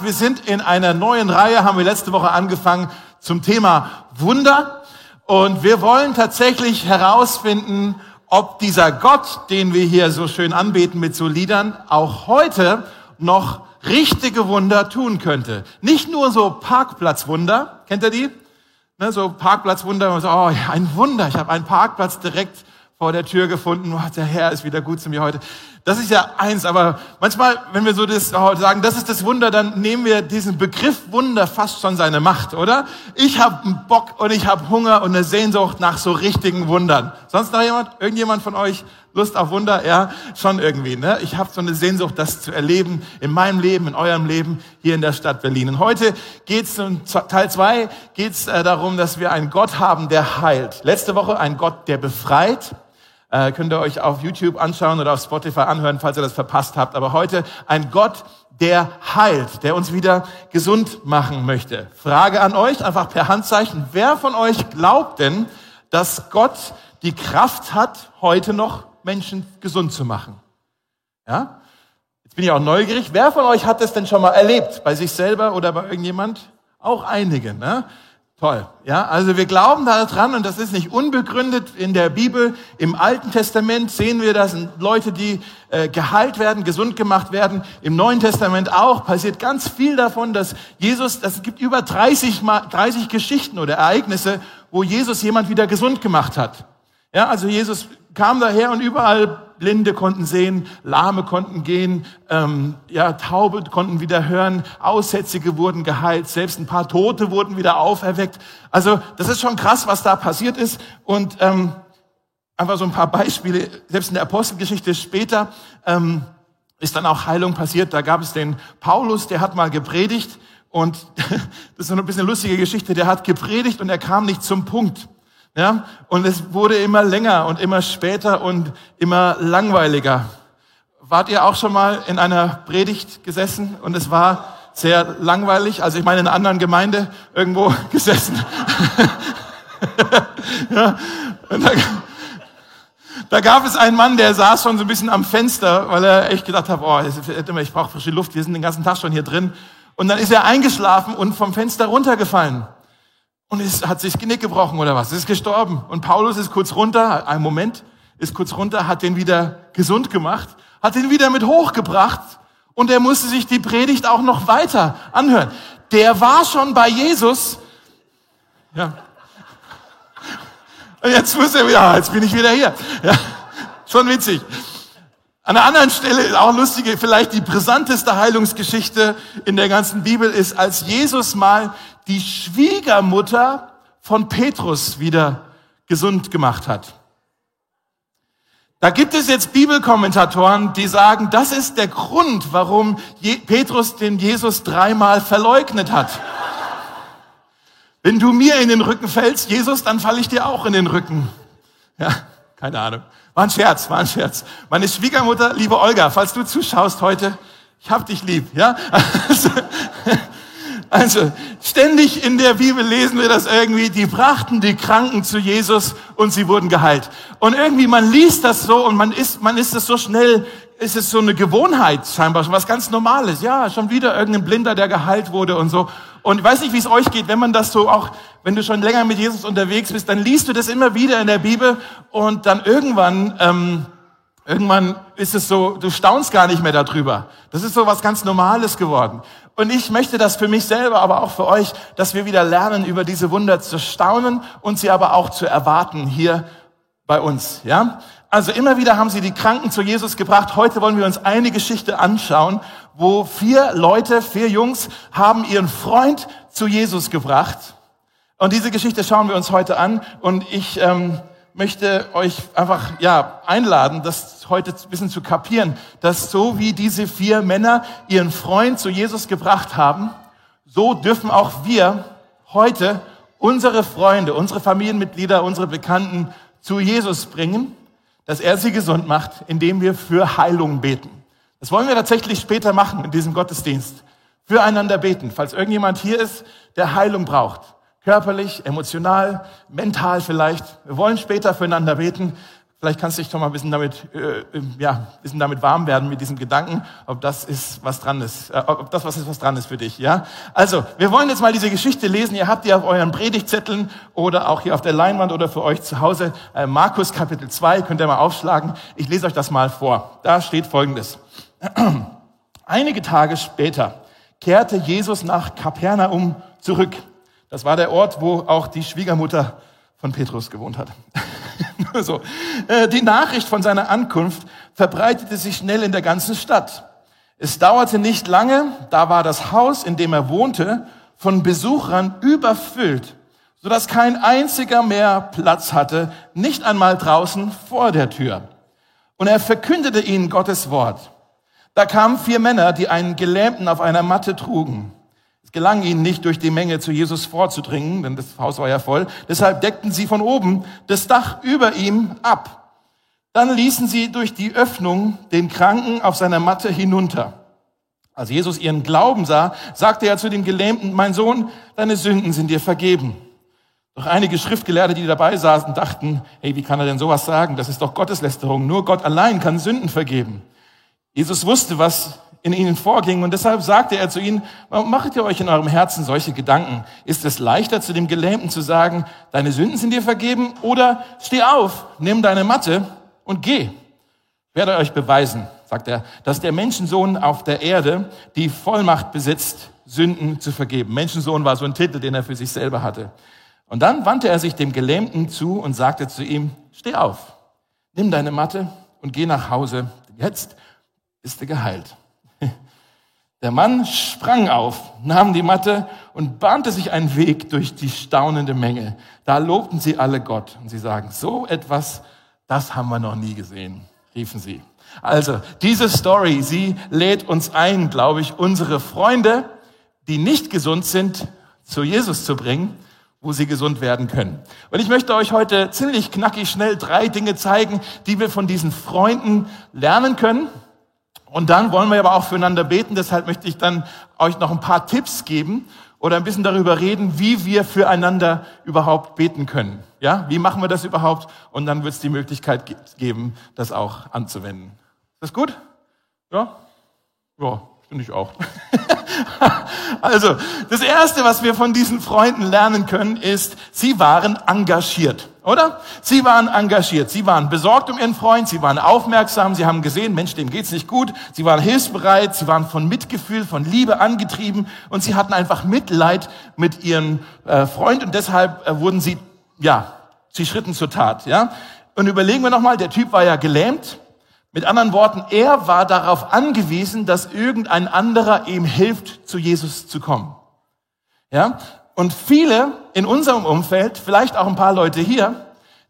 Wir sind in einer neuen Reihe, haben wir letzte Woche angefangen zum Thema Wunder. Und wir wollen tatsächlich herausfinden, ob dieser Gott, den wir hier so schön anbeten mit so Liedern, auch heute noch richtige Wunder tun könnte. Nicht nur so Parkplatzwunder, kennt ihr die? Ne, so Parkplatzwunder, so, oh, ein Wunder, ich habe einen Parkplatz direkt vor der Tür gefunden, oh, der Herr ist wieder gut zu mir heute. Das ist ja eins, aber manchmal, wenn wir so das sagen, das ist das Wunder, dann nehmen wir diesen Begriff Wunder fast schon seine Macht, oder? Ich habe einen Bock und ich habe Hunger und eine Sehnsucht nach so richtigen Wundern. Sonst noch jemand? Irgendjemand von euch Lust auf Wunder? Ja, schon irgendwie. Ne? Ich habe so eine Sehnsucht, das zu erleben in meinem Leben, in eurem Leben hier in der Stadt Berlin. Und heute geht's in Teil zwei geht's äh, darum, dass wir einen Gott haben, der heilt. Letzte Woche ein Gott, der befreit. Äh, könnt ihr euch auf YouTube anschauen oder auf Spotify anhören, falls ihr das verpasst habt. Aber heute ein Gott, der heilt, der uns wieder gesund machen möchte. Frage an euch, einfach per Handzeichen. Wer von euch glaubt denn, dass Gott die Kraft hat, heute noch Menschen gesund zu machen? Ja? Jetzt bin ich auch neugierig. Wer von euch hat das denn schon mal erlebt? Bei sich selber oder bei irgendjemand? Auch einige, ne? Toll. Ja, also wir glauben daran und das ist nicht unbegründet in der Bibel. Im Alten Testament sehen wir, das Leute, die äh, geheilt werden, gesund gemacht werden. Im Neuen Testament auch passiert ganz viel davon, dass Jesus, das gibt über 30, mal, 30 Geschichten oder Ereignisse, wo Jesus jemand wieder gesund gemacht hat. Ja, also Jesus kam daher und überall Blinde konnten sehen, Lahme konnten gehen, ähm, ja, Taube konnten wieder hören, Aussätzige wurden geheilt, selbst ein paar Tote wurden wieder auferweckt. Also das ist schon krass, was da passiert ist. Und ähm, einfach so ein paar Beispiele, selbst in der Apostelgeschichte später ähm, ist dann auch Heilung passiert. Da gab es den Paulus, der hat mal gepredigt und das ist so eine bisschen lustige Geschichte, der hat gepredigt und er kam nicht zum Punkt. Ja? Und es wurde immer länger und immer später und immer langweiliger. Wart ihr auch schon mal in einer Predigt gesessen und es war sehr langweilig? Also ich meine in einer anderen Gemeinde irgendwo gesessen. ja? da, da gab es einen Mann, der saß schon so ein bisschen am Fenster, weil er echt gedacht hat, oh, ich brauche frische Luft, wir sind den ganzen Tag schon hier drin. Und dann ist er eingeschlafen und vom Fenster runtergefallen. Und es hat sich Genick gebrochen oder was? Es ist gestorben. Und Paulus ist kurz runter, ein Moment, ist kurz runter, hat den wieder gesund gemacht, hat den wieder mit hochgebracht und er musste sich die Predigt auch noch weiter anhören. Der war schon bei Jesus. Ja. Und jetzt muss er wieder, jetzt bin ich wieder hier. Ja. Schon witzig. An einer anderen Stelle, auch lustige, vielleicht die brisanteste Heilungsgeschichte in der ganzen Bibel ist, als Jesus mal die Schwiegermutter von Petrus wieder gesund gemacht hat. Da gibt es jetzt Bibelkommentatoren, die sagen, das ist der Grund, warum Petrus den Jesus dreimal verleugnet hat. Wenn du mir in den Rücken fällst, Jesus, dann falle ich dir auch in den Rücken. Ja, keine Ahnung. War ein Scherz, war ein Scherz. Meine Schwiegermutter, liebe Olga, falls du zuschaust heute, ich hab dich lieb, ja? Also, ständig in der Bibel lesen wir das irgendwie, die brachten die Kranken zu Jesus und sie wurden geheilt. Und irgendwie, man liest das so und man ist, man ist es so schnell, ist es so eine Gewohnheit scheinbar, schon was ganz Normales. Ja, schon wieder irgendein Blinder, der geheilt wurde und so. Und ich weiß nicht, wie es euch geht, wenn man das so auch, wenn du schon länger mit Jesus unterwegs bist, dann liest du das immer wieder in der Bibel und dann irgendwann, ähm, irgendwann ist es so, du staunst gar nicht mehr darüber. Das ist so was ganz Normales geworden. Und ich möchte das für mich selber, aber auch für euch, dass wir wieder lernen, über diese Wunder zu staunen und sie aber auch zu erwarten hier bei uns, ja? Also immer wieder haben sie die Kranken zu Jesus gebracht. Heute wollen wir uns eine Geschichte anschauen, wo vier Leute, vier Jungs haben ihren Freund zu Jesus gebracht. Und diese Geschichte schauen wir uns heute an. Und ich ähm, möchte euch einfach ja einladen, das heute ein bisschen zu kapieren, dass so wie diese vier Männer ihren Freund zu Jesus gebracht haben, so dürfen auch wir heute unsere Freunde, unsere Familienmitglieder, unsere Bekannten zu Jesus bringen dass er sie gesund macht, indem wir für Heilung beten. Das wollen wir tatsächlich später machen in diesem Gottesdienst. Füreinander beten. Falls irgendjemand hier ist, der Heilung braucht. Körperlich, emotional, mental vielleicht. Wir wollen später füreinander beten. Vielleicht kannst du dich doch mal ein bisschen damit, äh, ja, ein bisschen damit warm werden mit diesem Gedanken, ob das ist, was dran ist, äh, ob das was ist, was dran ist für dich, ja? Also, wir wollen jetzt mal diese Geschichte lesen. Ihr habt die auf euren Predigtzetteln oder auch hier auf der Leinwand oder für euch zu Hause. Äh, Markus Kapitel 2, könnt ihr mal aufschlagen. Ich lese euch das mal vor. Da steht Folgendes. Einige Tage später kehrte Jesus nach Kapernaum zurück. Das war der Ort, wo auch die Schwiegermutter von Petrus gewohnt hat. so. Äh, die Nachricht von seiner Ankunft verbreitete sich schnell in der ganzen Stadt. Es dauerte nicht lange, da war das Haus, in dem er wohnte, von Besuchern überfüllt, sodass kein einziger mehr Platz hatte, nicht einmal draußen vor der Tür. Und er verkündete ihnen Gottes Wort. Da kamen vier Männer, die einen Gelähmten auf einer Matte trugen. Es gelang ihnen nicht, durch die Menge zu Jesus vorzudringen, denn das Haus war ja voll. Deshalb deckten sie von oben das Dach über ihm ab. Dann ließen sie durch die Öffnung den Kranken auf seiner Matte hinunter. Als Jesus ihren Glauben sah, sagte er zu dem Gelähmten, mein Sohn, deine Sünden sind dir vergeben. Doch einige Schriftgelehrte, die dabei saßen, dachten, hey, wie kann er denn sowas sagen? Das ist doch Gotteslästerung. Nur Gott allein kann Sünden vergeben. Jesus wusste, was in ihnen vorging. Und deshalb sagte er zu ihnen, warum macht ihr euch in eurem Herzen solche Gedanken? Ist es leichter, zu dem Gelähmten zu sagen, deine Sünden sind dir vergeben? Oder steh auf, nimm deine Matte und geh. Ich werde euch beweisen, sagt er, dass der Menschensohn auf der Erde die Vollmacht besitzt, Sünden zu vergeben. Menschensohn war so ein Titel, den er für sich selber hatte. Und dann wandte er sich dem Gelähmten zu und sagte zu ihm, steh auf, nimm deine Matte und geh nach Hause. Jetzt ist er geheilt. Der Mann sprang auf, nahm die Matte und bahnte sich einen Weg durch die staunende Menge. Da lobten sie alle Gott und sie sagen, so etwas, das haben wir noch nie gesehen, riefen sie. Also, diese Story, sie lädt uns ein, glaube ich, unsere Freunde, die nicht gesund sind, zu Jesus zu bringen, wo sie gesund werden können. Und ich möchte euch heute ziemlich knackig schnell drei Dinge zeigen, die wir von diesen Freunden lernen können und dann wollen wir aber auch füreinander beten. Deshalb möchte ich dann euch noch ein paar Tipps geben oder ein bisschen darüber reden, wie wir füreinander überhaupt beten können. Ja, wie machen wir das überhaupt? Und dann wird es die Möglichkeit geben, das auch anzuwenden. Ist das gut? Ja? Ja, finde ich auch. also, das erste, was wir von diesen Freunden lernen können, ist, sie waren engagiert. Oder? Sie waren engagiert. Sie waren besorgt um ihren Freund. Sie waren aufmerksam. Sie haben gesehen, Mensch, dem geht's nicht gut. Sie waren hilfsbereit. Sie waren von Mitgefühl, von Liebe angetrieben. Und sie hatten einfach Mitleid mit ihrem äh, Freund. Und deshalb äh, wurden sie, ja, sie schritten zur Tat, ja. Und überlegen wir nochmal, der Typ war ja gelähmt. Mit anderen Worten, er war darauf angewiesen, dass irgendein anderer ihm hilft, zu Jesus zu kommen. Ja? Und viele in unserem Umfeld, vielleicht auch ein paar Leute hier,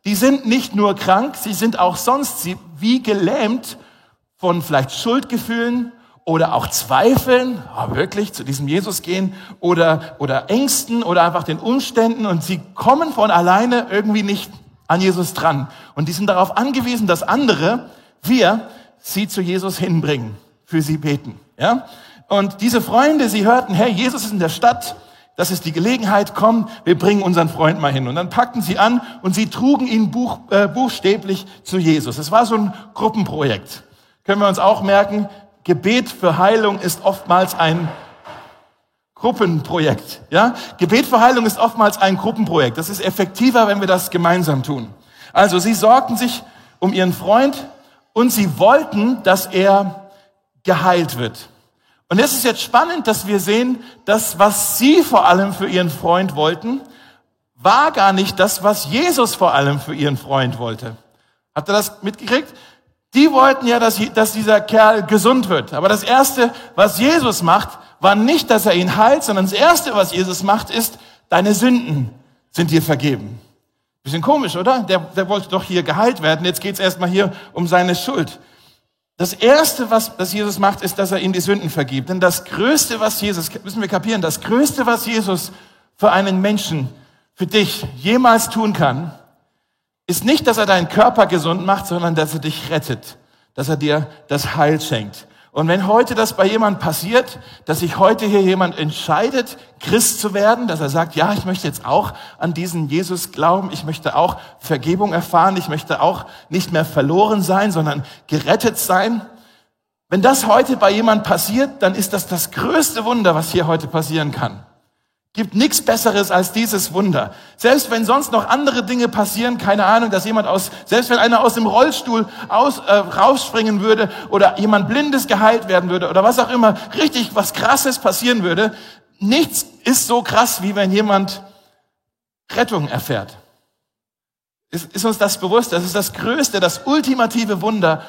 die sind nicht nur krank, sie sind auch sonst wie gelähmt von vielleicht Schuldgefühlen oder auch Zweifeln, oh, wirklich zu diesem Jesus gehen oder, oder Ängsten oder einfach den Umständen und sie kommen von alleine irgendwie nicht an Jesus dran. Und die sind darauf angewiesen, dass andere, wir, sie zu Jesus hinbringen, für sie beten. Ja? Und diese Freunde, sie hörten, hey, Jesus ist in der Stadt, das ist die Gelegenheit, komm, wir bringen unseren Freund mal hin. Und dann packten sie an und sie trugen ihn buch, äh, buchstäblich zu Jesus. Es war so ein Gruppenprojekt. Können wir uns auch merken, Gebet für Heilung ist oftmals ein Gruppenprojekt. Ja? Gebet für Heilung ist oftmals ein Gruppenprojekt. Das ist effektiver, wenn wir das gemeinsam tun. Also sie sorgten sich um ihren Freund und sie wollten, dass er geheilt wird. Und es ist jetzt spannend, dass wir sehen, dass was sie vor allem für ihren Freund wollten, war gar nicht das, was Jesus vor allem für ihren Freund wollte. Habt ihr das mitgekriegt? Die wollten ja, dass, dass dieser Kerl gesund wird. Aber das Erste, was Jesus macht, war nicht, dass er ihn heilt, sondern das Erste, was Jesus macht, ist, deine Sünden sind dir vergeben. Bisschen komisch, oder? Der, der wollte doch hier geheilt werden. Jetzt geht's erstmal hier um seine Schuld. Das erste, was, was Jesus macht, ist, dass er ihm die Sünden vergibt. Denn das Größte, was Jesus, müssen wir kapieren, das Größte, was Jesus für einen Menschen, für dich jemals tun kann, ist nicht, dass er deinen Körper gesund macht, sondern dass er dich rettet, dass er dir das Heil schenkt. Und wenn heute das bei jemand passiert, dass sich heute hier jemand entscheidet, Christ zu werden, dass er sagt, ja, ich möchte jetzt auch an diesen Jesus glauben, ich möchte auch Vergebung erfahren, ich möchte auch nicht mehr verloren sein, sondern gerettet sein. Wenn das heute bei jemand passiert, dann ist das das größte Wunder, was hier heute passieren kann. Gibt nichts Besseres als dieses Wunder. Selbst wenn sonst noch andere Dinge passieren, keine Ahnung, dass jemand aus, selbst wenn einer aus dem Rollstuhl aus, äh, rausspringen würde oder jemand Blindes geheilt werden würde oder was auch immer, richtig was Krasses passieren würde, nichts ist so krass, wie wenn jemand Rettung erfährt. Ist, ist uns das bewusst? Das ist das größte, das ultimative Wunder,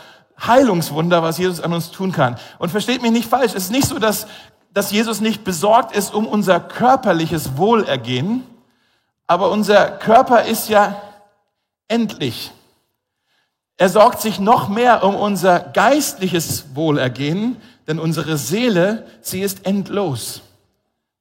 Heilungswunder, was Jesus an uns tun kann. Und versteht mich nicht falsch, es ist nicht so, dass dass Jesus nicht besorgt ist um unser körperliches Wohlergehen, aber unser Körper ist ja endlich. Er sorgt sich noch mehr um unser geistliches Wohlergehen, denn unsere Seele, sie ist endlos.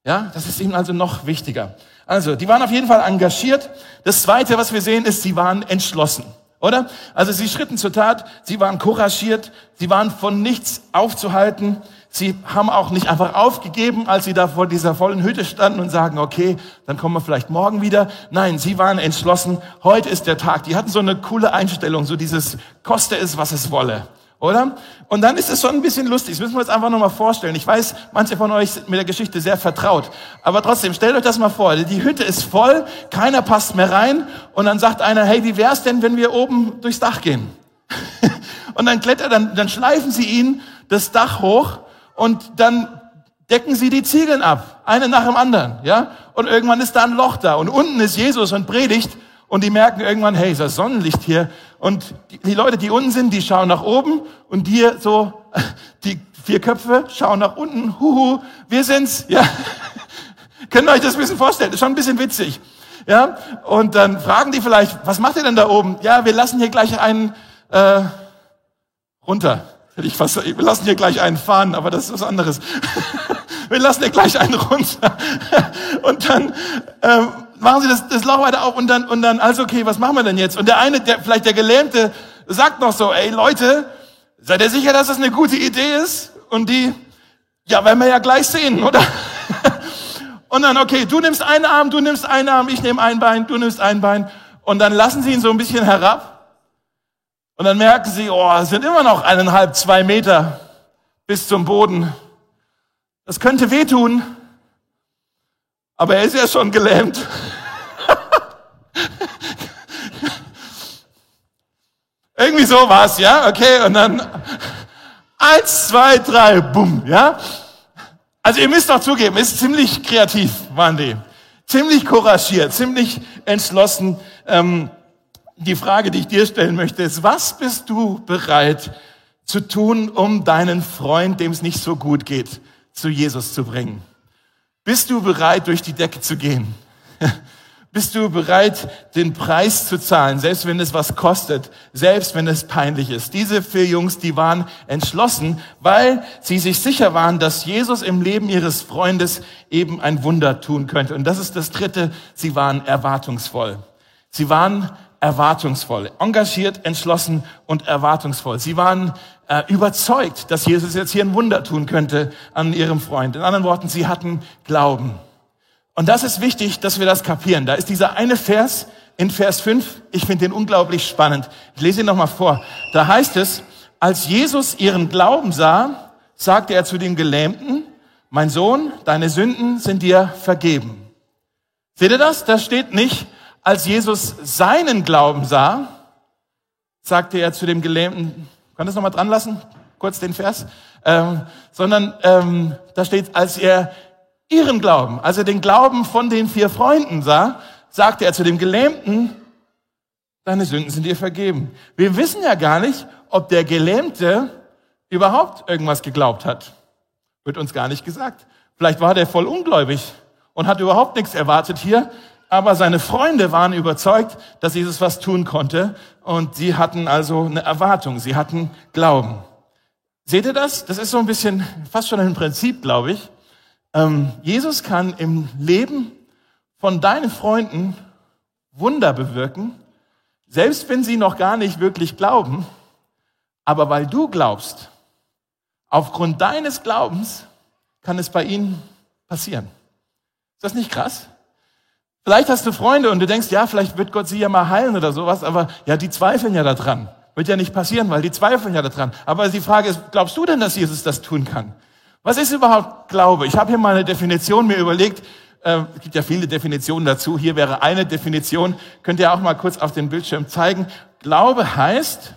Ja, das ist ihm also noch wichtiger. Also, die waren auf jeden Fall engagiert. Das zweite, was wir sehen, ist, sie waren entschlossen. Oder? Also, sie schritten zur Tat, sie waren couragiert, sie waren von nichts aufzuhalten. Sie haben auch nicht einfach aufgegeben, als sie da vor dieser vollen Hütte standen und sagen, okay, dann kommen wir vielleicht morgen wieder. Nein, sie waren entschlossen, heute ist der Tag. Die hatten so eine coole Einstellung, so dieses, koste es, was es wolle. Oder? Und dann ist es schon ein bisschen lustig. Das müssen wir uns einfach nur mal vorstellen. Ich weiß, manche von euch sind mit der Geschichte sehr vertraut. Aber trotzdem, stellt euch das mal vor. Die Hütte ist voll, keiner passt mehr rein. Und dann sagt einer, hey, wie wär's denn, wenn wir oben durchs Dach gehen? und dann klettert, dann, dann schleifen sie ihn das Dach hoch und dann decken sie die Ziegeln ab, eine nach dem anderen, ja? Und irgendwann ist da ein Loch da und unten ist Jesus und predigt und die merken irgendwann, hey, ist das Sonnenlicht hier und die, die Leute, die unten sind, die schauen nach oben und die so die vier Köpfe schauen nach unten, huhu, wir sind's, ja? Könnt ihr euch das ein bisschen vorstellen? Ist schon ein bisschen witzig. Ja? Und dann fragen die vielleicht, was macht ihr denn da oben? Ja, wir lassen hier gleich einen äh, runter. Ich fast, wir lassen hier gleich einen fahren, aber das ist was anderes. wir lassen hier gleich einen runter. und dann ähm, machen sie das, das Loch weiter auf und dann, und dann, also okay, was machen wir denn jetzt? Und der eine, der, vielleicht der Gelähmte, sagt noch so, ey Leute, seid ihr sicher, dass das eine gute Idee ist? Und die, ja, werden wir ja gleich sehen, oder? und dann, okay, du nimmst einen Arm, du nimmst einen Arm, ich nehme ein Bein, du nimmst ein Bein. Und dann lassen sie ihn so ein bisschen herab. Und dann merken sie, oh, es sind immer noch eineinhalb, zwei Meter bis zum Boden. Das könnte wehtun, aber er ist ja schon gelähmt. Irgendwie so war's, ja, okay, und dann eins, zwei, drei, bumm, ja. Also ihr müsst doch zugeben, ist ziemlich kreativ, waren die. Ziemlich couragiert, ziemlich entschlossen. Ähm, die Frage, die ich dir stellen möchte, ist, was bist du bereit zu tun, um deinen Freund, dem es nicht so gut geht, zu Jesus zu bringen? Bist du bereit, durch die Decke zu gehen? Bist du bereit, den Preis zu zahlen, selbst wenn es was kostet, selbst wenn es peinlich ist? Diese vier Jungs, die waren entschlossen, weil sie sich sicher waren, dass Jesus im Leben ihres Freundes eben ein Wunder tun könnte. Und das ist das Dritte, sie waren erwartungsvoll. Sie waren erwartungsvoll, engagiert, entschlossen und erwartungsvoll. Sie waren äh, überzeugt, dass Jesus jetzt hier ein Wunder tun könnte an ihrem Freund. In anderen Worten, sie hatten Glauben. Und das ist wichtig, dass wir das kapieren. Da ist dieser eine Vers in Vers 5, ich finde den unglaublich spannend. Ich lese ihn nochmal vor. Da heißt es, als Jesus ihren Glauben sah, sagte er zu dem Gelähmten, mein Sohn, deine Sünden sind dir vergeben. Seht ihr das? Da steht nicht, als Jesus seinen Glauben sah, sagte er zu dem Gelähmten, kann das nochmal dran lassen? Kurz den Vers. Ähm, sondern ähm, da steht, als er ihren Glauben, als er den Glauben von den vier Freunden sah, sagte er zu dem Gelähmten, deine Sünden sind dir vergeben. Wir wissen ja gar nicht, ob der Gelähmte überhaupt irgendwas geglaubt hat. Wird uns gar nicht gesagt. Vielleicht war der voll ungläubig und hat überhaupt nichts erwartet hier, aber seine Freunde waren überzeugt, dass Jesus was tun konnte und sie hatten also eine Erwartung, sie hatten Glauben. Seht ihr das? Das ist so ein bisschen fast schon ein Prinzip, glaube ich. Ähm, Jesus kann im Leben von deinen Freunden Wunder bewirken, selbst wenn sie noch gar nicht wirklich glauben, aber weil du glaubst, Aufgrund deines Glaubens kann es bei ihnen passieren. Ist das nicht krass? Vielleicht hast du Freunde und du denkst, ja, vielleicht wird Gott sie ja mal heilen oder sowas, aber ja, die zweifeln ja daran. Wird ja nicht passieren, weil die zweifeln ja daran. Aber die Frage ist, glaubst du denn, dass Jesus das tun kann? Was ist überhaupt Glaube? Ich habe hier mal eine Definition mir überlegt. Äh, es gibt ja viele Definitionen dazu. Hier wäre eine Definition. Könnt ihr auch mal kurz auf den Bildschirm zeigen. Glaube heißt,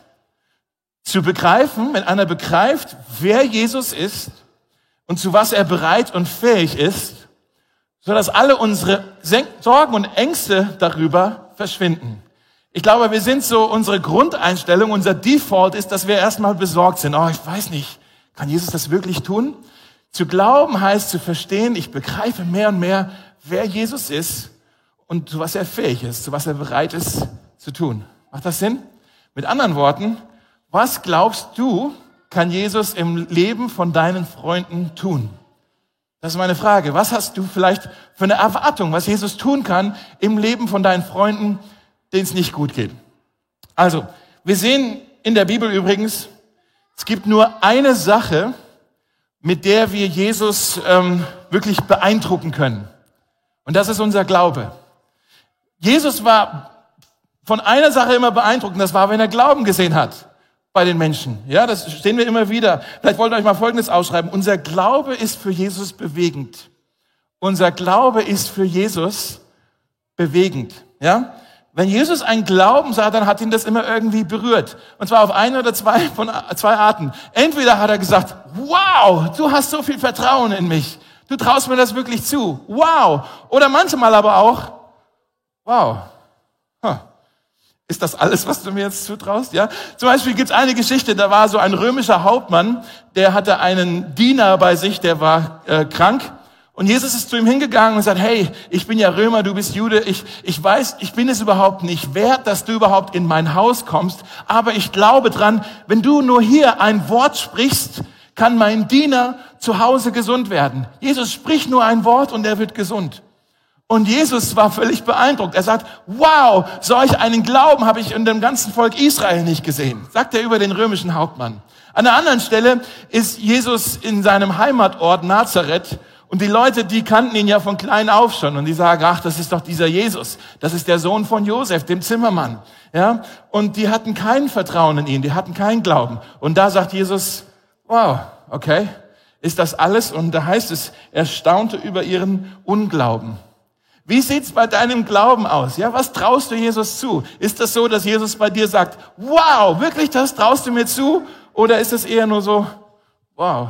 zu begreifen, wenn einer begreift, wer Jesus ist und zu was er bereit und fähig ist, so dass alle unsere Sorgen und Ängste darüber verschwinden. Ich glaube, wir sind so, unsere Grundeinstellung, unser Default ist, dass wir erstmal besorgt sind. Oh, ich weiß nicht, kann Jesus das wirklich tun? Zu glauben heißt zu verstehen, ich begreife mehr und mehr, wer Jesus ist und zu was er fähig ist, zu was er bereit ist zu tun. Macht das Sinn? Mit anderen Worten, was glaubst du, kann Jesus im Leben von deinen Freunden tun? Das ist meine Frage. Was hast du vielleicht für eine Erwartung, was Jesus tun kann im Leben von deinen Freunden, denen es nicht gut geht? Also, wir sehen in der Bibel übrigens, es gibt nur eine Sache, mit der wir Jesus ähm, wirklich beeindrucken können. Und das ist unser Glaube. Jesus war von einer Sache immer beeindruckt, und das war, wenn er Glauben gesehen hat bei den Menschen. Ja, das stehen wir immer wieder. Vielleicht wollt ihr euch mal Folgendes ausschreiben. Unser Glaube ist für Jesus bewegend. Unser Glaube ist für Jesus bewegend. Ja? Wenn Jesus einen Glauben sah, dann hat ihn das immer irgendwie berührt. Und zwar auf eine oder zwei von zwei Arten. Entweder hat er gesagt, wow, du hast so viel Vertrauen in mich. Du traust mir das wirklich zu. Wow. Oder manchmal aber auch, wow. Huh. Ist das alles, was du mir jetzt zutraust? Ja. Zum Beispiel gibt es eine Geschichte, da war so ein römischer Hauptmann, der hatte einen Diener bei sich, der war äh, krank. Und Jesus ist zu ihm hingegangen und sagt, hey, ich bin ja Römer, du bist Jude, ich, ich weiß, ich bin es überhaupt nicht wert, dass du überhaupt in mein Haus kommst, aber ich glaube dran, wenn du nur hier ein Wort sprichst, kann mein Diener zu Hause gesund werden. Jesus spricht nur ein Wort und er wird gesund. Und Jesus war völlig beeindruckt. Er sagt, wow, solch einen Glauben habe ich in dem ganzen Volk Israel nicht gesehen, sagt er über den römischen Hauptmann. An der anderen Stelle ist Jesus in seinem Heimatort Nazareth und die Leute, die kannten ihn ja von klein auf schon und die sagen, ach, das ist doch dieser Jesus. Das ist der Sohn von Josef, dem Zimmermann. Ja? Und die hatten kein Vertrauen in ihn, die hatten keinen Glauben. Und da sagt Jesus, wow, okay, ist das alles? Und da heißt es, er staunte über ihren Unglauben. Wie sieht's bei deinem Glauben aus? Ja, was traust du Jesus zu? Ist das so, dass Jesus bei dir sagt, wow, wirklich, das traust du mir zu? Oder ist es eher nur so, wow?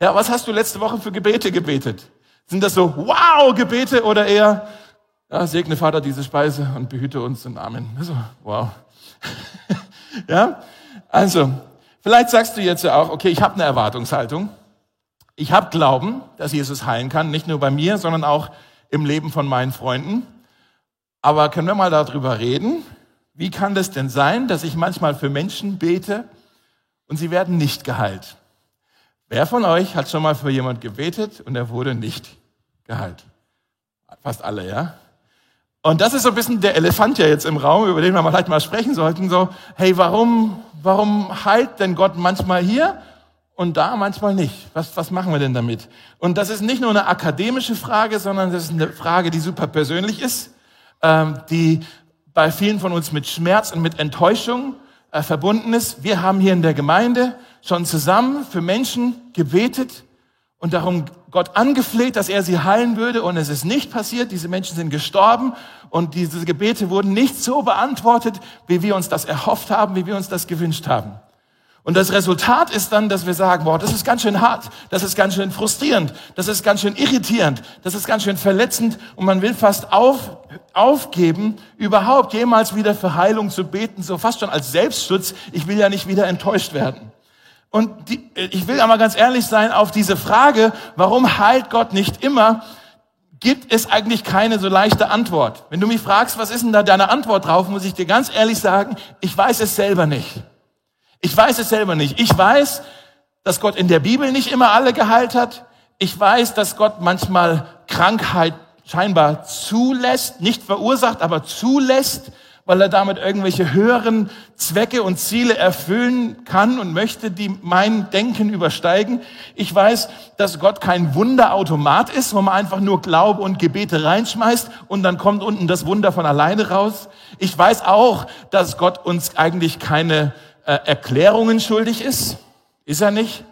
Ja, was hast du letzte Woche für Gebete gebetet? Sind das so, wow, Gebete oder eher, ja, segne Vater diese Speise und behüte uns und Amen. Also, wow. ja, also, vielleicht sagst du jetzt ja auch, okay, ich habe eine Erwartungshaltung. Ich habe Glauben, dass Jesus heilen kann, nicht nur bei mir, sondern auch im Leben von meinen Freunden. Aber können wir mal darüber reden? Wie kann das denn sein, dass ich manchmal für Menschen bete und sie werden nicht geheilt? Wer von euch hat schon mal für jemand gebetet und er wurde nicht geheilt? Fast alle, ja? Und das ist so ein bisschen der Elefant ja jetzt im Raum, über den wir vielleicht mal sprechen sollten. So, hey, warum, warum heilt denn Gott manchmal hier und da manchmal nicht. Was, was machen wir denn damit? Und das ist nicht nur eine akademische Frage, sondern das ist eine Frage, die super persönlich ist, ähm, die bei vielen von uns mit Schmerz und mit Enttäuschung äh, verbunden ist. Wir haben hier in der Gemeinde schon zusammen für Menschen gebetet und darum Gott angefleht, dass er sie heilen würde und es ist nicht passiert. Diese Menschen sind gestorben und diese Gebete wurden nicht so beantwortet, wie wir uns das erhofft haben, wie wir uns das gewünscht haben. Und das Resultat ist dann, dass wir sagen, boah, das ist ganz schön hart, das ist ganz schön frustrierend, das ist ganz schön irritierend, das ist ganz schön verletzend und man will fast auf, aufgeben, überhaupt jemals wieder für Heilung zu beten, so fast schon als Selbstschutz. Ich will ja nicht wieder enttäuscht werden. Und die, ich will aber ganz ehrlich sein, auf diese Frage, warum heilt Gott nicht immer, gibt es eigentlich keine so leichte Antwort. Wenn du mich fragst, was ist denn da deine Antwort drauf, muss ich dir ganz ehrlich sagen, ich weiß es selber nicht. Ich weiß es selber nicht. Ich weiß, dass Gott in der Bibel nicht immer alle geheilt hat. Ich weiß, dass Gott manchmal Krankheit scheinbar zulässt, nicht verursacht, aber zulässt, weil er damit irgendwelche höheren Zwecke und Ziele erfüllen kann und möchte, die mein Denken übersteigen. Ich weiß, dass Gott kein Wunderautomat ist, wo man einfach nur Glaube und Gebete reinschmeißt und dann kommt unten das Wunder von alleine raus. Ich weiß auch, dass Gott uns eigentlich keine äh, Erklärungen schuldig ist. Ist er nicht?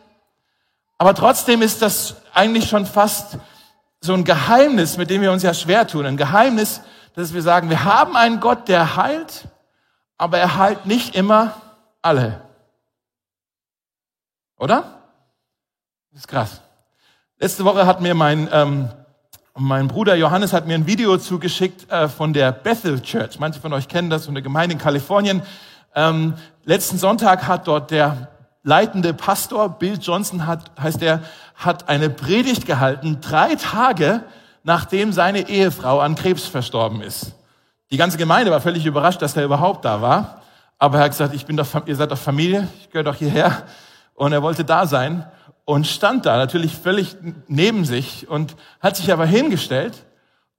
Aber trotzdem ist das eigentlich schon fast so ein Geheimnis, mit dem wir uns ja schwer tun. Ein Geheimnis, dass wir sagen, wir haben einen Gott, der heilt, aber er heilt nicht immer alle. Oder? Das ist krass. Letzte Woche hat mir mein, ähm, mein Bruder Johannes hat mir ein Video zugeschickt äh, von der Bethel Church. Manche von euch kennen das, von der Gemeinde in Kalifornien. Ähm, letzten Sonntag hat dort der leitende Pastor, Bill Johnson hat, heißt er, hat eine Predigt gehalten, drei Tage nachdem seine Ehefrau an Krebs verstorben ist. Die ganze Gemeinde war völlig überrascht, dass er überhaupt da war. Aber er hat gesagt, ich bin doch, ihr seid doch Familie, ich gehöre doch hierher. Und er wollte da sein und stand da natürlich völlig neben sich und hat sich aber hingestellt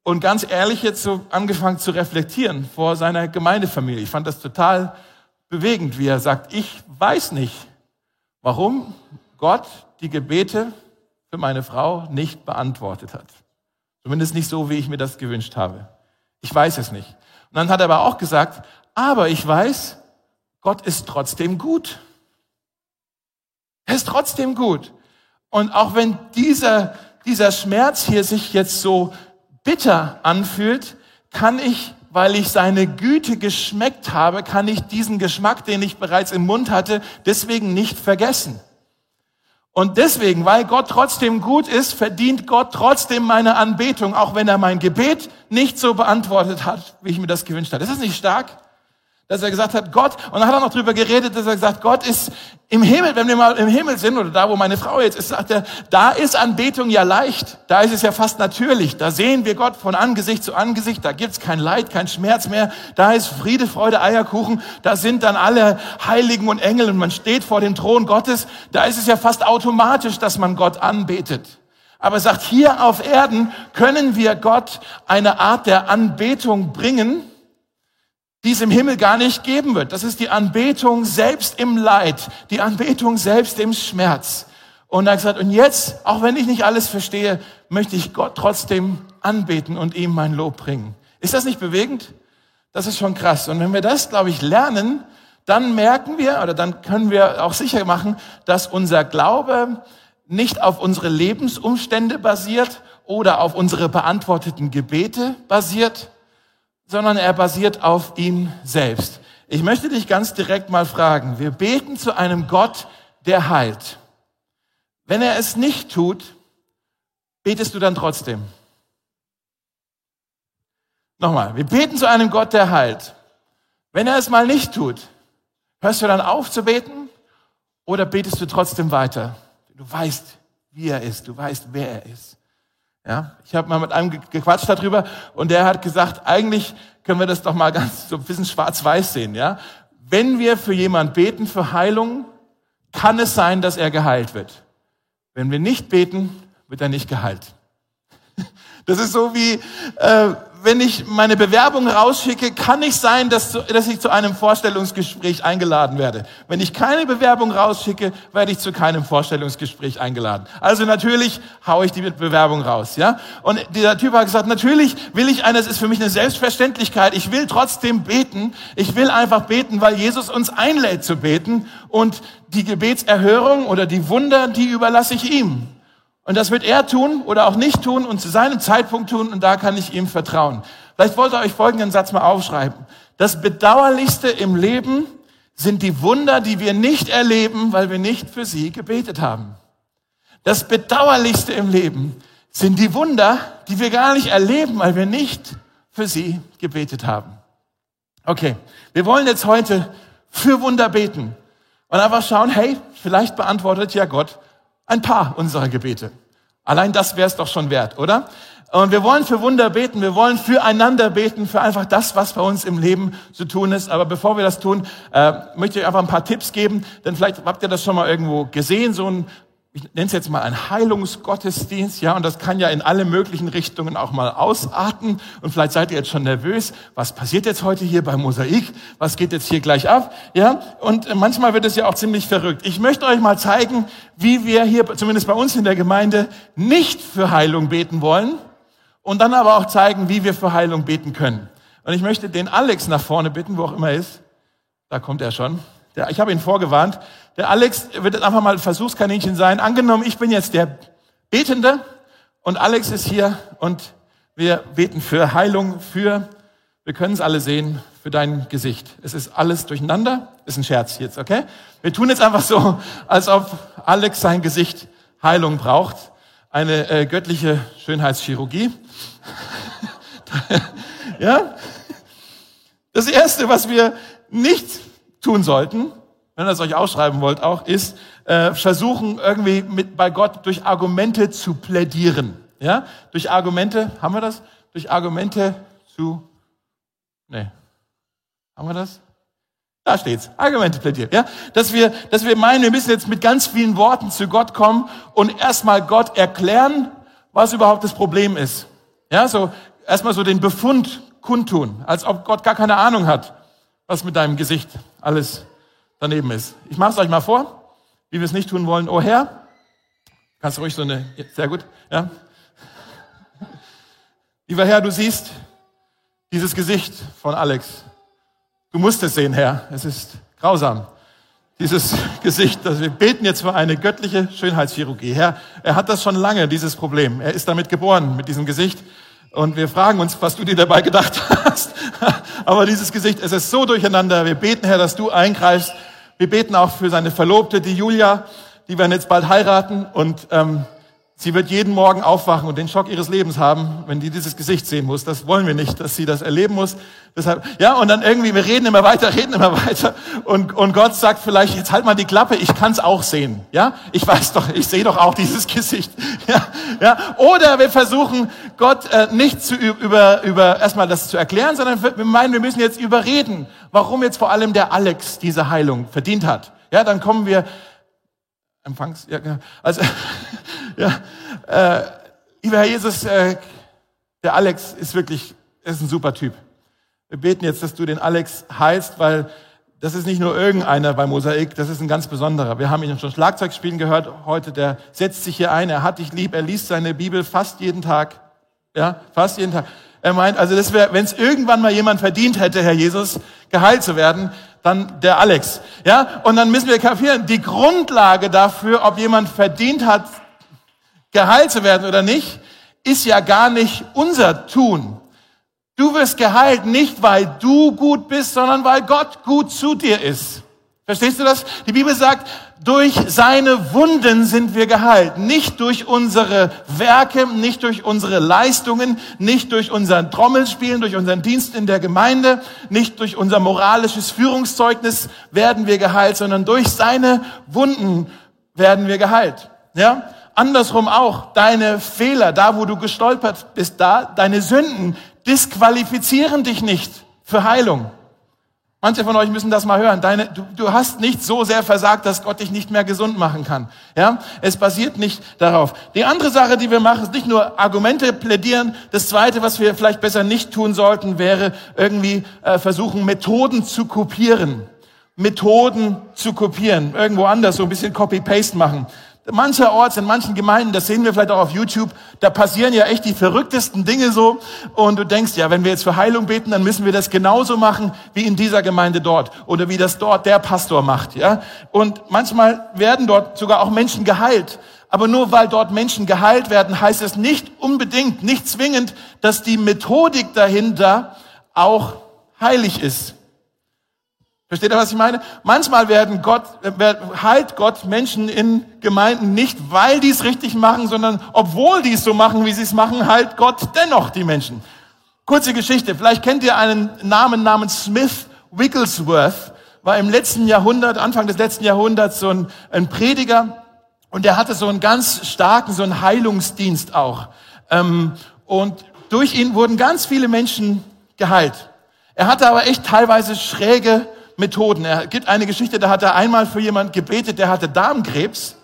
und ganz ehrlich jetzt so angefangen zu reflektieren vor seiner Gemeindefamilie. Ich fand das total bewegend, wie er sagt, ich weiß nicht, warum Gott die Gebete für meine Frau nicht beantwortet hat. Zumindest nicht so, wie ich mir das gewünscht habe. Ich weiß es nicht. Und dann hat er aber auch gesagt, aber ich weiß, Gott ist trotzdem gut. Er ist trotzdem gut. Und auch wenn dieser, dieser Schmerz hier sich jetzt so bitter anfühlt, kann ich, weil ich seine Güte geschmeckt habe, kann ich diesen Geschmack, den ich bereits im Mund hatte, deswegen nicht vergessen. Und deswegen, weil Gott trotzdem gut ist, verdient Gott trotzdem meine Anbetung, auch wenn er mein Gebet nicht so beantwortet hat, wie ich mir das gewünscht habe. Ist das nicht stark? Dass er gesagt hat, Gott, und dann hat er noch drüber geredet, dass er gesagt, Gott ist im Himmel, wenn wir mal im Himmel sind, oder da, wo meine Frau jetzt ist, sagt er, da ist Anbetung ja leicht, da ist es ja fast natürlich, da sehen wir Gott von Angesicht zu Angesicht, da gibt's kein Leid, kein Schmerz mehr, da ist Friede, Freude, Eierkuchen, da sind dann alle Heiligen und Engel und man steht vor dem Thron Gottes, da ist es ja fast automatisch, dass man Gott anbetet. Aber er sagt, hier auf Erden können wir Gott eine Art der Anbetung bringen, die es im Himmel gar nicht geben wird. Das ist die Anbetung selbst im Leid, die Anbetung selbst im Schmerz. Und er hat gesagt, und jetzt, auch wenn ich nicht alles verstehe, möchte ich Gott trotzdem anbeten und ihm mein Lob bringen. Ist das nicht bewegend? Das ist schon krass. Und wenn wir das, glaube ich, lernen, dann merken wir oder dann können wir auch sicher machen, dass unser Glaube nicht auf unsere Lebensumstände basiert oder auf unsere beantworteten Gebete basiert, sondern er basiert auf ihm selbst. Ich möchte dich ganz direkt mal fragen. Wir beten zu einem Gott, der heilt. Wenn er es nicht tut, betest du dann trotzdem. Nochmal, wir beten zu einem Gott, der heilt. Wenn er es mal nicht tut, hörst du dann auf zu beten oder betest du trotzdem weiter? Du weißt, wie er ist, du weißt, wer er ist. Ja, ich habe mal mit einem gequatscht darüber und der hat gesagt, eigentlich können wir das doch mal ganz so ein bisschen schwarz-weiß sehen. Ja, wenn wir für jemand beten für Heilung, kann es sein, dass er geheilt wird. Wenn wir nicht beten, wird er nicht geheilt. Das ist so wie äh, wenn ich meine Bewerbung rausschicke, kann nicht sein, dass, dass ich zu einem Vorstellungsgespräch eingeladen werde. Wenn ich keine Bewerbung rausschicke, werde ich zu keinem Vorstellungsgespräch eingeladen. Also natürlich haue ich die Bewerbung raus, ja. Und dieser Typ hat gesagt, natürlich will ich eine, das ist für mich eine Selbstverständlichkeit. Ich will trotzdem beten. Ich will einfach beten, weil Jesus uns einlädt zu beten. Und die Gebetserhörung oder die Wunder, die überlasse ich ihm. Und das wird er tun oder auch nicht tun und zu seinem Zeitpunkt tun und da kann ich ihm vertrauen. Vielleicht wollt ihr euch folgenden Satz mal aufschreiben. Das Bedauerlichste im Leben sind die Wunder, die wir nicht erleben, weil wir nicht für sie gebetet haben. Das Bedauerlichste im Leben sind die Wunder, die wir gar nicht erleben, weil wir nicht für sie gebetet haben. Okay, wir wollen jetzt heute für Wunder beten und einfach schauen, hey, vielleicht beantwortet ja Gott ein paar unserer Gebete. Allein das wäre es doch schon wert, oder? Und wir wollen für Wunder beten, wir wollen füreinander beten, für einfach das, was bei uns im Leben zu tun ist. Aber bevor wir das tun, äh, möchte ich einfach ein paar Tipps geben, denn vielleicht habt ihr das schon mal irgendwo gesehen, so ein ich nenne es jetzt mal ein Heilungsgottesdienst, ja, und das kann ja in alle möglichen Richtungen auch mal ausarten. Und vielleicht seid ihr jetzt schon nervös. Was passiert jetzt heute hier bei Mosaik? Was geht jetzt hier gleich ab? Ja, und manchmal wird es ja auch ziemlich verrückt. Ich möchte euch mal zeigen, wie wir hier, zumindest bei uns in der Gemeinde, nicht für Heilung beten wollen und dann aber auch zeigen, wie wir für Heilung beten können. Und ich möchte den Alex nach vorne bitten, wo auch immer er ist. Da kommt er schon. Ich habe ihn vorgewarnt. Der Alex wird jetzt einfach mal Versuchskaninchen sein. Angenommen, ich bin jetzt der Betende und Alex ist hier und wir beten für Heilung, für, wir können es alle sehen, für dein Gesicht. Es ist alles durcheinander. Ist ein Scherz jetzt, okay? Wir tun jetzt einfach so, als ob Alex sein Gesicht Heilung braucht. Eine äh, göttliche Schönheitschirurgie. ja? Das erste, was wir nicht tun sollten, wenn ihr es euch ausschreiben wollt auch, ist äh, versuchen irgendwie mit bei Gott durch Argumente zu plädieren. Ja, durch Argumente haben wir das? Durch Argumente zu, nee, haben wir das? Da steht's. Argumente plädieren. Ja, dass wir, dass wir meinen, wir müssen jetzt mit ganz vielen Worten zu Gott kommen und erstmal Gott erklären, was überhaupt das Problem ist. Ja, so erstmal so den Befund kundtun, als ob Gott gar keine Ahnung hat, was mit deinem Gesicht alles daneben ist. Ich mache es euch mal vor, wie wir es nicht tun wollen. Oh Herr, kannst du ruhig so eine, sehr gut, ja. Lieber Herr, du siehst dieses Gesicht von Alex. Du musst es sehen, Herr. Es ist grausam. Dieses Gesicht, dass wir beten jetzt für eine göttliche Schönheitschirurgie. Herr, er hat das schon lange, dieses Problem. Er ist damit geboren, mit diesem Gesicht. Und wir fragen uns, was du dir dabei gedacht hast. Aber dieses Gesicht, es ist so durcheinander. Wir beten, Herr, dass du eingreifst. Wir beten auch für seine Verlobte, die Julia. Die werden jetzt bald heiraten. Und ähm, Sie wird jeden Morgen aufwachen und den Schock ihres Lebens haben, wenn die dieses Gesicht sehen muss. Das wollen wir nicht, dass sie das erleben muss. Deshalb, ja, und dann irgendwie, wir reden immer weiter, reden immer weiter. Und, und Gott sagt vielleicht, jetzt halt mal die Klappe, ich kann es auch sehen. Ja, ich weiß doch, ich sehe doch auch dieses Gesicht. Ja, ja. Oder wir versuchen, Gott äh, nicht zu über, über erstmal das zu erklären, sondern wir meinen, wir müssen jetzt überreden, warum jetzt vor allem der Alex diese Heilung verdient hat. Ja, dann kommen wir, Empfangs, ja, genau. also, ja, äh, lieber Herr Jesus, äh, der Alex ist wirklich, ist ein super Typ. Wir beten jetzt, dass du den Alex heilst, weil das ist nicht nur irgendeiner bei Mosaik, das ist ein ganz besonderer. Wir haben ihn schon Schlagzeug spielen gehört heute, der setzt sich hier ein, er hat dich lieb, er liest seine Bibel fast jeden Tag. Ja, fast jeden Tag. Er meint, also das wäre, wenn es irgendwann mal jemand verdient hätte, Herr Jesus, geheilt zu werden, dann der Alex. Ja, und dann müssen wir kapieren, die Grundlage dafür, ob jemand verdient hat, geheilt zu werden oder nicht, ist ja gar nicht unser Tun. Du wirst geheilt nicht, weil du gut bist, sondern weil Gott gut zu dir ist. Verstehst du das? Die Bibel sagt, durch seine Wunden sind wir geheilt. Nicht durch unsere Werke, nicht durch unsere Leistungen, nicht durch unseren Trommelspielen, durch unseren Dienst in der Gemeinde, nicht durch unser moralisches Führungszeugnis werden wir geheilt, sondern durch seine Wunden werden wir geheilt. Ja? Andersrum auch, deine Fehler, da wo du gestolpert bist, da, deine Sünden disqualifizieren dich nicht für Heilung. Manche von euch müssen das mal hören. Deine, du, du hast nicht so sehr versagt, dass Gott dich nicht mehr gesund machen kann. Ja, es basiert nicht darauf. Die andere Sache, die wir machen, ist nicht nur Argumente plädieren. Das zweite, was wir vielleicht besser nicht tun sollten, wäre irgendwie äh, versuchen, Methoden zu kopieren. Methoden zu kopieren. Irgendwo anders so ein bisschen Copy-Paste machen. Mancherorts, in manchen Gemeinden, das sehen wir vielleicht auch auf YouTube, da passieren ja echt die verrücktesten Dinge so. Und du denkst, ja, wenn wir jetzt für Heilung beten, dann müssen wir das genauso machen wie in dieser Gemeinde dort oder wie das dort der Pastor macht, ja. Und manchmal werden dort sogar auch Menschen geheilt. Aber nur weil dort Menschen geheilt werden, heißt es nicht unbedingt, nicht zwingend, dass die Methodik dahinter auch heilig ist. Versteht ihr, was ich meine? Manchmal werden Gott, äh, heilt Gott Menschen in Gemeinden nicht, weil die es richtig machen, sondern obwohl die es so machen, wie sie es machen, heilt Gott dennoch die Menschen. Kurze Geschichte. Vielleicht kennt ihr einen Namen namens Smith Wigglesworth. War im letzten Jahrhundert, Anfang des letzten Jahrhunderts so ein, ein Prediger. Und der hatte so einen ganz starken, so einen Heilungsdienst auch. Ähm, und durch ihn wurden ganz viele Menschen geheilt. Er hatte aber echt teilweise schräge Methoden. Er gibt eine Geschichte, da hat er einmal für jemand gebetet, der hatte Darmkrebs.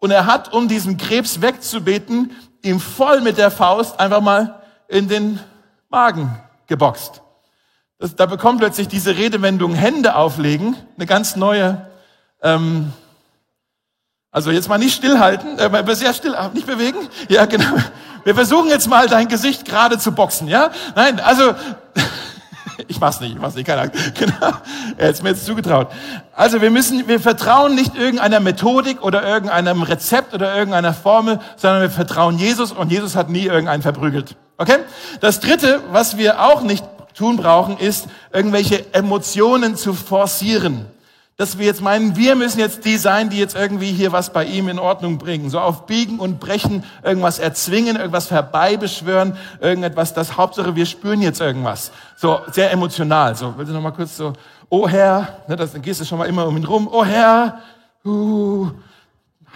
Und er hat, um diesen Krebs wegzubeten, ihm voll mit der Faust einfach mal in den Magen geboxt. Das, da bekommt plötzlich diese Redewendung Hände auflegen eine ganz neue, ähm, also jetzt mal nicht stillhalten, äh, sehr still, nicht bewegen. Ja, genau. Wir versuchen jetzt mal dein Gesicht gerade zu boxen, ja? Nein, also ich mach's nicht, ich mach's nicht, keine Angst. Genau. Er hat's mir jetzt zugetraut. Also wir müssen, wir vertrauen nicht irgendeiner Methodik oder irgendeinem Rezept oder irgendeiner Formel, sondern wir vertrauen Jesus und Jesus hat nie irgendeinen verprügelt. Okay? Das dritte, was wir auch nicht tun brauchen, ist, irgendwelche Emotionen zu forcieren dass wir jetzt meinen, wir müssen jetzt die sein, die jetzt irgendwie hier was bei ihm in Ordnung bringen. So auf Biegen und Brechen irgendwas erzwingen, irgendwas herbeibeschwören, irgendetwas, das Hauptsache wir spüren jetzt irgendwas. So sehr emotional. So, willst du noch mal kurz so, oh Herr, ne, das, dann gehst du schon mal immer um ihn rum, oh Herr, uh,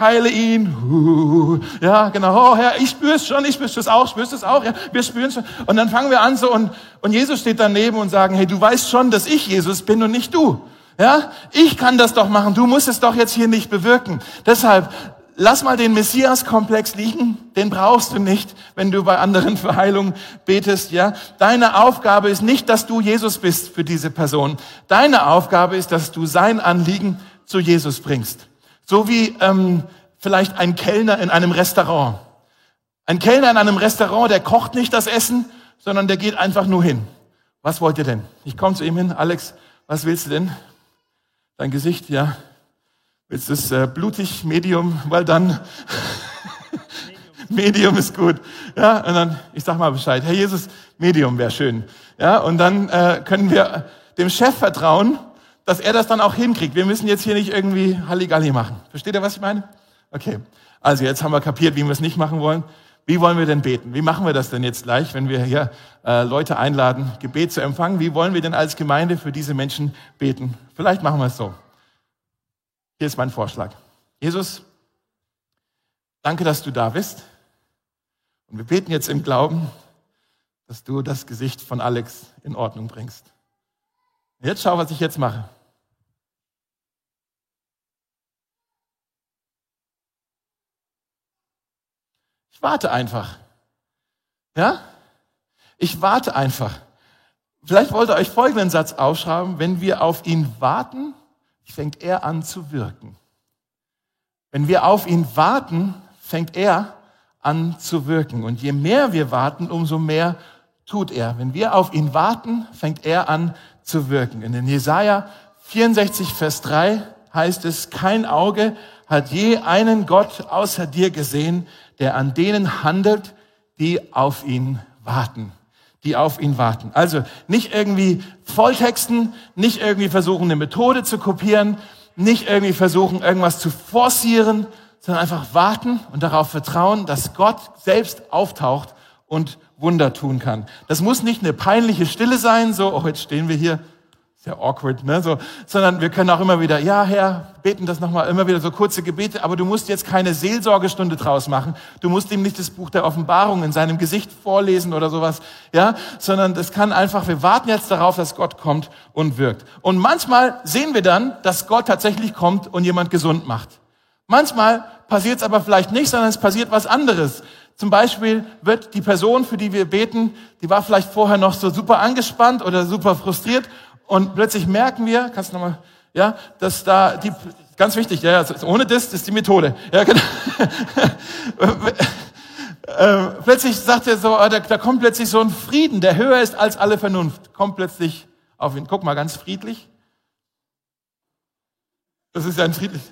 heile ihn, uh, ja, genau, oh Herr, ich spüre es schon, ich spüre es auch, spürst du es auch, ja, wir spüren schon. Und dann fangen wir an so und, und Jesus steht daneben und sagen, hey, du weißt schon, dass ich Jesus bin und nicht du. Ja, ich kann das doch machen. Du musst es doch jetzt hier nicht bewirken. Deshalb lass mal den Messias-Komplex liegen. Den brauchst du nicht, wenn du bei anderen für Heilung betest. Ja, deine Aufgabe ist nicht, dass du Jesus bist für diese Person. Deine Aufgabe ist, dass du sein Anliegen zu Jesus bringst. So wie ähm, vielleicht ein Kellner in einem Restaurant. Ein Kellner in einem Restaurant, der kocht nicht das Essen, sondern der geht einfach nur hin. Was wollt ihr denn? Ich komme zu ihm hin, Alex, was willst du denn? Dein Gesicht, ja. Du es äh, blutig, Medium, weil dann Medium ist gut. Ja, und dann, ich sag mal Bescheid. Herr Jesus, Medium wäre schön. Ja, und dann äh, können wir dem Chef vertrauen, dass er das dann auch hinkriegt. Wir müssen jetzt hier nicht irgendwie Halligalli machen. Versteht ihr, was ich meine? Okay. Also jetzt haben wir kapiert, wie wir es nicht machen wollen. Wie wollen wir denn beten? Wie machen wir das denn jetzt gleich, wenn wir hier äh, Leute einladen, Gebet zu empfangen? Wie wollen wir denn als Gemeinde für diese Menschen beten? Vielleicht machen wir es so. Hier ist mein Vorschlag. Jesus, danke, dass du da bist. Und wir beten jetzt im Glauben, dass du das Gesicht von Alex in Ordnung bringst. Jetzt schau, was ich jetzt mache. Ich warte einfach. Ja? Ich warte einfach. Vielleicht wollt ihr euch folgenden Satz aufschreiben. Wenn wir auf ihn warten, fängt er an zu wirken. Wenn wir auf ihn warten, fängt er an zu wirken. Und je mehr wir warten, umso mehr tut er. Wenn wir auf ihn warten, fängt er an zu wirken. In den Jesaja 64, Vers 3 heißt es, kein Auge hat je einen Gott außer dir gesehen, der an denen handelt, die auf ihn warten. Die auf ihn warten. Also nicht irgendwie volltexten, nicht irgendwie versuchen, eine Methode zu kopieren, nicht irgendwie versuchen, irgendwas zu forcieren, sondern einfach warten und darauf vertrauen, dass Gott selbst auftaucht und Wunder tun kann. Das muss nicht eine peinliche Stille sein, so, oh, jetzt stehen wir hier sehr awkward, ne? So, sondern wir können auch immer wieder, ja, Herr, beten das nochmal, immer wieder so kurze Gebete, aber du musst jetzt keine Seelsorgestunde draus machen. Du musst ihm nicht das Buch der Offenbarung in seinem Gesicht vorlesen oder sowas, ja, sondern das kann einfach, wir warten jetzt darauf, dass Gott kommt und wirkt. Und manchmal sehen wir dann, dass Gott tatsächlich kommt und jemand gesund macht. Manchmal passiert es aber vielleicht nicht, sondern es passiert was anderes. Zum Beispiel wird die Person, für die wir beten, die war vielleicht vorher noch so super angespannt oder super frustriert und plötzlich merken wir, kannst du nochmal, ja, dass da die, ganz wichtig, ja, ohne das, ist die Methode. Ja, genau. äh, plötzlich sagt er so, da, da kommt plötzlich so ein Frieden, der höher ist als alle Vernunft, kommt plötzlich auf ihn. Guck mal, ganz friedlich. Das ist ja ein friedlich.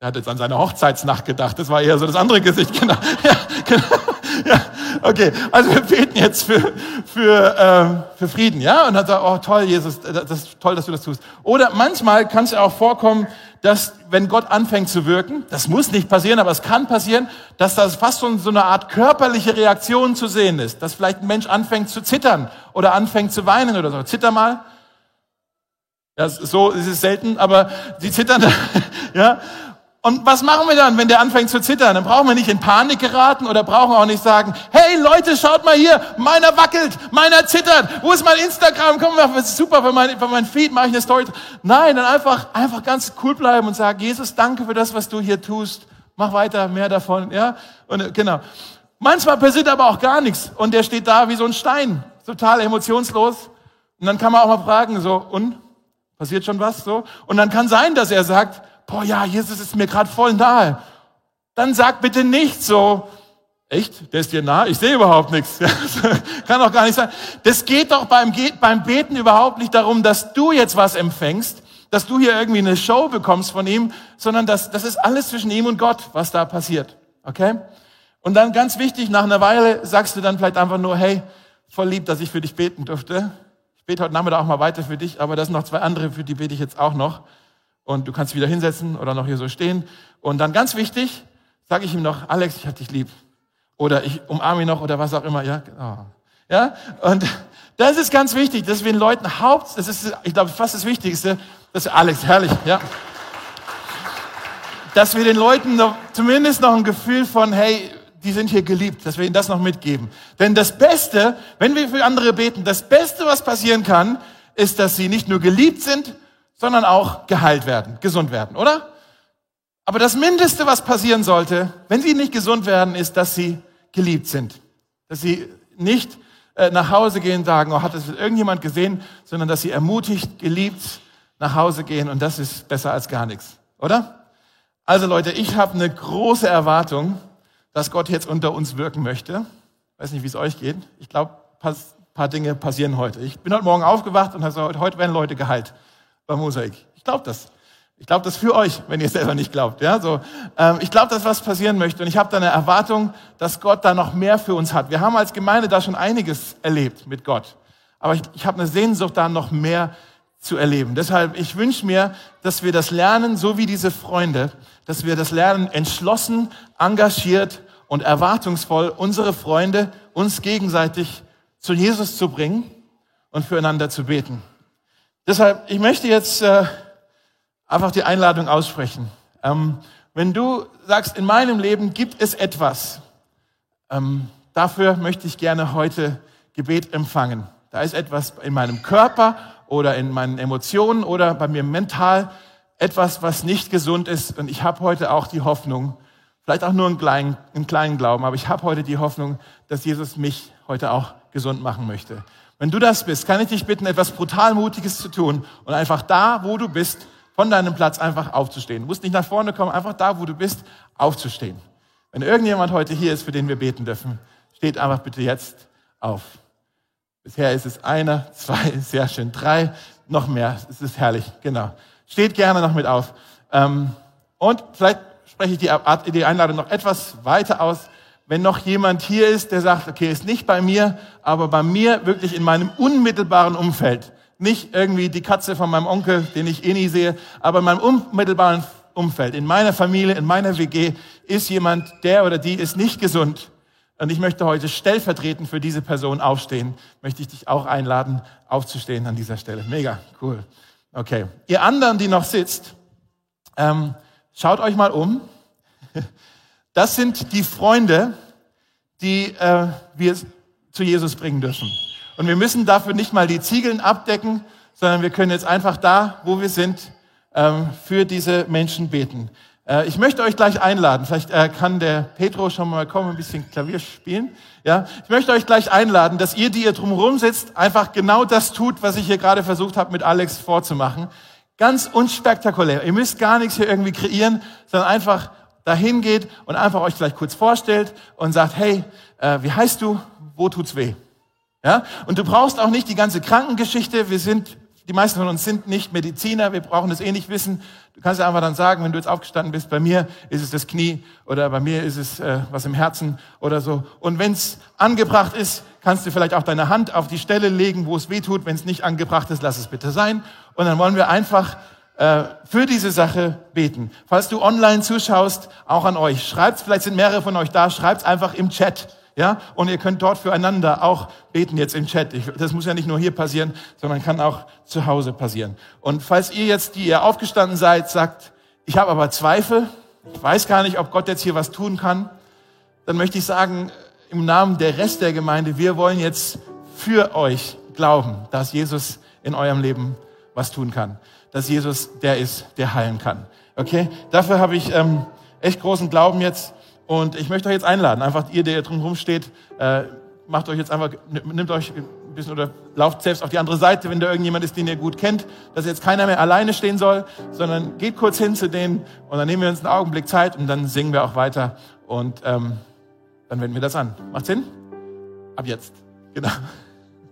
Er hat jetzt an seine Hochzeitsnacht gedacht. Das war eher so das andere Gesicht. Genau. Ja, genau. Okay. Also wir beten jetzt für, für, ähm, für Frieden, ja? Und dann sagt, oh toll, Jesus, das ist toll, dass du das tust. Oder manchmal kann es ja auch vorkommen, dass wenn Gott anfängt zu wirken, das muss nicht passieren, aber es kann passieren, dass das fast so, so eine Art körperliche Reaktion zu sehen ist. Dass vielleicht ein Mensch anfängt zu zittern oder anfängt zu weinen oder so. Zitter mal. Ja, so ist es selten, aber sie zittern, ja. Und was machen wir dann, wenn der anfängt zu zittern? Dann brauchen wir nicht in Panik geraten oder brauchen auch nicht sagen, hey Leute, schaut mal hier, meiner wackelt, meiner zittert, wo ist mein Instagram? Komm, das ist super, für mein, für mein Feed mache ich eine Story. Nein, dann einfach, einfach ganz cool bleiben und sagen, Jesus, danke für das, was du hier tust. mach weiter, mehr davon, ja. Und äh, genau. Manchmal passiert aber auch gar nichts und der steht da wie so ein Stein, total emotionslos. Und dann kann man auch mal fragen, so, und? Passiert schon was? So? Und dann kann sein, dass er sagt, boah, ja, Jesus ist mir gerade voll nahe. Dann sag bitte nicht so, echt, der ist dir nahe? Ich sehe überhaupt nichts. kann doch gar nicht sein. Das geht doch beim, beim Beten überhaupt nicht darum, dass du jetzt was empfängst, dass du hier irgendwie eine Show bekommst von ihm, sondern das, das ist alles zwischen ihm und Gott, was da passiert. Okay? Und dann ganz wichtig, nach einer Weile sagst du dann vielleicht einfach nur, hey, voll lieb, dass ich für dich beten durfte. Ich bete heute Nachmittag auch mal weiter für dich, aber das sind noch zwei andere, für die bete ich jetzt auch noch. Und du kannst wieder hinsetzen oder noch hier so stehen. Und dann ganz wichtig, sage ich ihm noch, Alex, ich hab dich lieb. Oder ich umarme ihn noch oder was auch immer. Ja, oh. ja. Und das ist ganz wichtig, dass wir den Leuten Haupt, das ist, ich glaube, fast das Wichtigste, dass Alex, herrlich, ja. Dass wir den Leuten noch, zumindest noch ein Gefühl von, hey, die sind hier geliebt, dass wir ihnen das noch mitgeben. Denn das Beste, wenn wir für andere beten, das Beste, was passieren kann, ist, dass sie nicht nur geliebt sind, sondern auch geheilt werden, gesund werden, oder? Aber das Mindeste, was passieren sollte, wenn sie nicht gesund werden, ist, dass sie geliebt sind. Dass sie nicht äh, nach Hause gehen und sagen, oh, hat das irgendjemand gesehen, sondern dass sie ermutigt, geliebt nach Hause gehen und das ist besser als gar nichts, oder? Also Leute, ich habe eine große Erwartung, dass Gott jetzt unter uns wirken möchte. Weiß nicht, wie es euch geht. Ich glaube, ein paar Dinge passieren heute. Ich bin heute Morgen aufgewacht und habe gesagt, heute werden Leute geheilt beim Mosaik. Ich glaube das. Ich glaube das für euch, wenn ihr selber nicht glaubt. Ja, so. Ähm, ich glaube, dass was passieren möchte und ich habe da eine Erwartung, dass Gott da noch mehr für uns hat. Wir haben als Gemeinde da schon einiges erlebt mit Gott, aber ich, ich habe eine Sehnsucht, da noch mehr zu erleben. Deshalb, ich wünsche mir, dass wir das lernen, so wie diese Freunde, dass wir das lernen, entschlossen, engagiert und erwartungsvoll unsere Freunde uns gegenseitig zu Jesus zu bringen und füreinander zu beten. Deshalb, ich möchte jetzt äh, einfach die Einladung aussprechen. Ähm, wenn du sagst, in meinem Leben gibt es etwas, ähm, dafür möchte ich gerne heute Gebet empfangen. Da ist etwas in meinem Körper oder in meinen Emotionen oder bei mir mental, etwas, was nicht gesund ist. Und ich habe heute auch die Hoffnung, vielleicht auch nur einen kleinen, einen kleinen Glauben, aber ich habe heute die Hoffnung, dass Jesus mich heute auch gesund machen möchte. Wenn du das bist, kann ich dich bitten, etwas brutal Mutiges zu tun und einfach da, wo du bist, von deinem Platz einfach aufzustehen. Du musst nicht nach vorne kommen, einfach da, wo du bist, aufzustehen. Wenn irgendjemand heute hier ist, für den wir beten dürfen, steht einfach bitte jetzt auf. Bisher ist es einer, zwei, sehr schön, drei, noch mehr. Es ist herrlich, genau. Steht gerne noch mit auf. Ähm, und vielleicht spreche ich die Einladung noch etwas weiter aus. Wenn noch jemand hier ist, der sagt, okay, ist nicht bei mir, aber bei mir wirklich in meinem unmittelbaren Umfeld, nicht irgendwie die Katze von meinem Onkel, den ich eh nie sehe, aber in meinem unmittelbaren Umfeld, in meiner Familie, in meiner WG ist jemand, der oder die ist nicht gesund. Und ich möchte heute stellvertretend für diese Person aufstehen. Möchte ich dich auch einladen, aufzustehen an dieser Stelle. Mega, cool. Okay. Ihr anderen, die noch sitzt, ähm, schaut euch mal um. Das sind die Freunde, die äh, wir zu Jesus bringen dürfen. Und wir müssen dafür nicht mal die Ziegeln abdecken, sondern wir können jetzt einfach da, wo wir sind, ähm, für diese Menschen beten. Äh, ich möchte euch gleich einladen. Vielleicht äh, kann der Petro schon mal kommen, ein bisschen Klavier spielen. Ja, ich möchte euch gleich einladen, dass ihr, die ihr drumherum sitzt, einfach genau das tut, was ich hier gerade versucht habe, mit Alex vorzumachen. Ganz unspektakulär. Ihr müsst gar nichts hier irgendwie kreieren, sondern einfach dahin geht und einfach euch vielleicht kurz vorstellt und sagt, hey, äh, wie heißt du? Wo tut's weh? Ja? Und du brauchst auch nicht die ganze Krankengeschichte. Wir sind, die meisten von uns sind nicht Mediziner. Wir brauchen es eh nicht wissen. Du kannst einfach dann sagen, wenn du jetzt aufgestanden bist, bei mir ist es das Knie oder bei mir ist es äh, was im Herzen oder so. Und wenn es angebracht ist, kannst du vielleicht auch deine Hand auf die Stelle legen, wo es weh tut. Wenn es nicht angebracht ist, lass es bitte sein. Und dann wollen wir einfach äh, für diese Sache beten. Falls du online zuschaust, auch an euch. Schreibt, vielleicht sind mehrere von euch da, schreibt einfach im Chat. Ja, und ihr könnt dort füreinander auch beten jetzt im Chat. Ich, das muss ja nicht nur hier passieren, sondern kann auch zu Hause passieren. Und falls ihr jetzt, die ihr aufgestanden seid, sagt, ich habe aber Zweifel, ich weiß gar nicht, ob Gott jetzt hier was tun kann, dann möchte ich sagen, im Namen der Rest der Gemeinde, wir wollen jetzt für euch glauben, dass Jesus in eurem Leben was tun kann. Dass Jesus der ist, der heilen kann. Okay? Dafür habe ich ähm, echt großen Glauben jetzt. Und ich möchte euch jetzt einladen, einfach ihr, der drumherum steht, äh, macht euch jetzt einfach, nimmt euch ein bisschen oder lauft selbst auf die andere Seite, wenn da irgendjemand ist, den ihr gut kennt, dass jetzt keiner mehr alleine stehen soll, sondern geht kurz hin zu denen und dann nehmen wir uns einen Augenblick Zeit und dann singen wir auch weiter und ähm, dann wenden wir das an. Macht Sinn? Ab jetzt. Genau.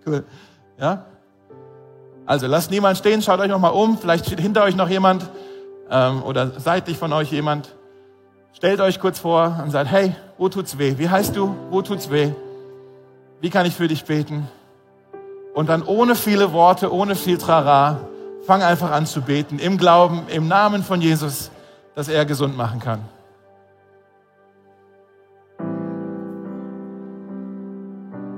Cool. Ja? Also lasst niemand stehen, schaut euch nochmal um, vielleicht steht hinter euch noch jemand ähm, oder seitlich von euch jemand. Stellt euch kurz vor und sagt, hey, wo tut's weh? Wie heißt du? Wo tut's weh? Wie kann ich für dich beten? Und dann ohne viele Worte, ohne viel Trara, fang einfach an zu beten, im Glauben, im Namen von Jesus, dass er gesund machen kann.